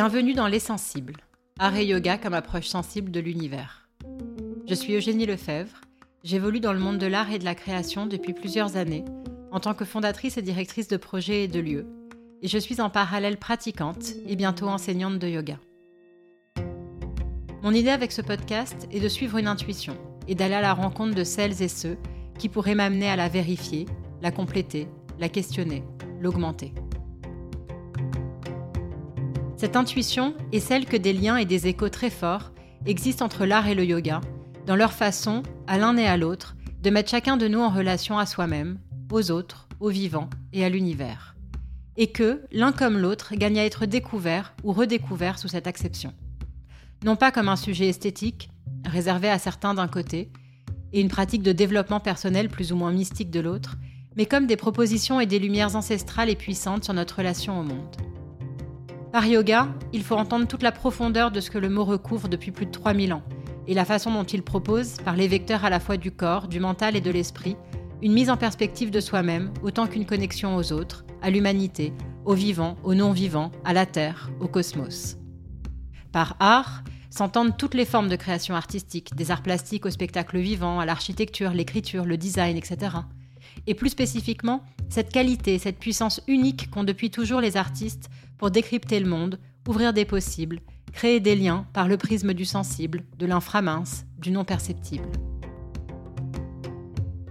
Bienvenue dans Les Sensibles, art et yoga comme approche sensible de l'univers. Je suis Eugénie Lefebvre, j'évolue dans le monde de l'art et de la création depuis plusieurs années, en tant que fondatrice et directrice de projets et de lieux, et je suis en parallèle pratiquante et bientôt enseignante de yoga. Mon idée avec ce podcast est de suivre une intuition et d'aller à la rencontre de celles et ceux qui pourraient m'amener à la vérifier, la compléter, la questionner, l'augmenter. Cette intuition est celle que des liens et des échos très forts existent entre l'art et le yoga, dans leur façon, à l'un et à l'autre, de mettre chacun de nous en relation à soi-même, aux autres, aux vivants et à l'univers. Et que, l'un comme l'autre, gagne à être découvert ou redécouvert sous cette acception. Non pas comme un sujet esthétique, réservé à certains d'un côté, et une pratique de développement personnel plus ou moins mystique de l'autre, mais comme des propositions et des lumières ancestrales et puissantes sur notre relation au monde. Par yoga, il faut entendre toute la profondeur de ce que le mot recouvre depuis plus de 3000 ans, et la façon dont il propose, par les vecteurs à la fois du corps, du mental et de l'esprit, une mise en perspective de soi-même autant qu'une connexion aux autres, à l'humanité, aux vivants, aux non-vivants, à la Terre, au cosmos. Par art, s'entendent toutes les formes de création artistique, des arts plastiques au spectacle vivant, à l'architecture, l'écriture, le design, etc. Et plus spécifiquement, cette qualité, cette puissance unique qu'ont depuis toujours les artistes pour décrypter le monde, ouvrir des possibles, créer des liens par le prisme du sensible, de l'inframince, du non perceptible.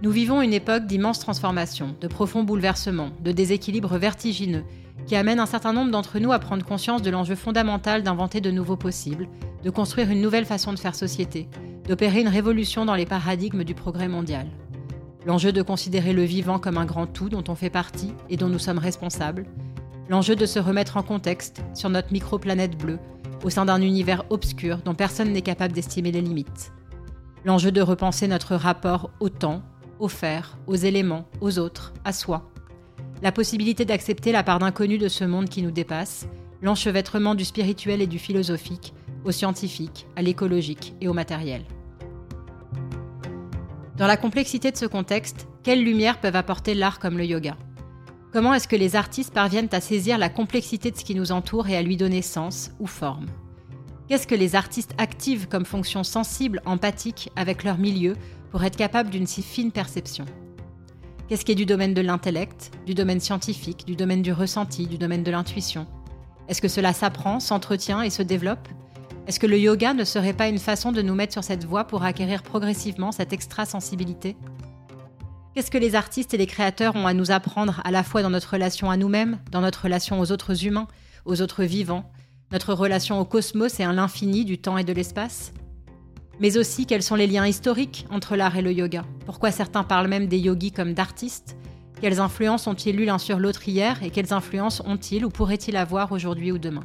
Nous vivons une époque d'immenses transformations, de profonds bouleversements, de déséquilibres vertigineux, qui amènent un certain nombre d'entre nous à prendre conscience de l'enjeu fondamental d'inventer de nouveaux possibles, de construire une nouvelle façon de faire société, d'opérer une révolution dans les paradigmes du progrès mondial. L'enjeu de considérer le vivant comme un grand tout dont on fait partie et dont nous sommes responsables, L'enjeu de se remettre en contexte sur notre microplanète bleue, au sein d'un univers obscur dont personne n'est capable d'estimer les limites. L'enjeu de repenser notre rapport au temps, au faire, aux éléments, aux autres, à soi. La possibilité d'accepter la part d'inconnu de ce monde qui nous dépasse, l'enchevêtrement du spirituel et du philosophique, au scientifique, à l'écologique et au matériel. Dans la complexité de ce contexte, quelles lumières peuvent apporter l'art comme le yoga? Comment est-ce que les artistes parviennent à saisir la complexité de ce qui nous entoure et à lui donner sens ou forme? Qu'est-ce que les artistes activent comme fonction sensible, empathique avec leur milieu pour être capables d'une si fine perception? Qu'est-ce qui est du domaine de l'intellect, du domaine scientifique, du domaine du ressenti, du domaine de l'intuition? Est-ce que cela s'apprend, s'entretient et se développe? Est-ce que le yoga ne serait pas une façon de nous mettre sur cette voie pour acquérir progressivement cette extra-sensibilité? Qu'est-ce que les artistes et les créateurs ont à nous apprendre à la fois dans notre relation à nous-mêmes, dans notre relation aux autres humains, aux autres vivants, notre relation au cosmos et à l'infini du temps et de l'espace? Mais aussi quels sont les liens historiques entre l'art et le yoga? Pourquoi certains parlent même des yogis comme d'artistes? Quelles influences ont-ils eu l'un sur l'autre hier et quelles influences ont-ils ou pourraient-ils avoir aujourd'hui ou demain?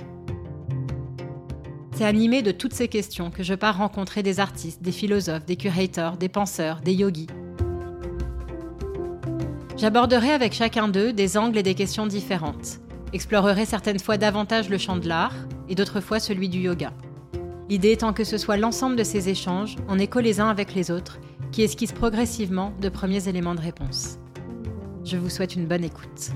C'est animé de toutes ces questions que je pars rencontrer des artistes, des philosophes, des curators, des penseurs, des yogis, J'aborderai avec chacun d'eux des angles et des questions différentes, explorerai certaines fois davantage le champ de l'art et d'autres fois celui du yoga. L'idée étant que ce soit l'ensemble de ces échanges, en écho les uns avec les autres, qui esquissent progressivement de premiers éléments de réponse. Je vous souhaite une bonne écoute.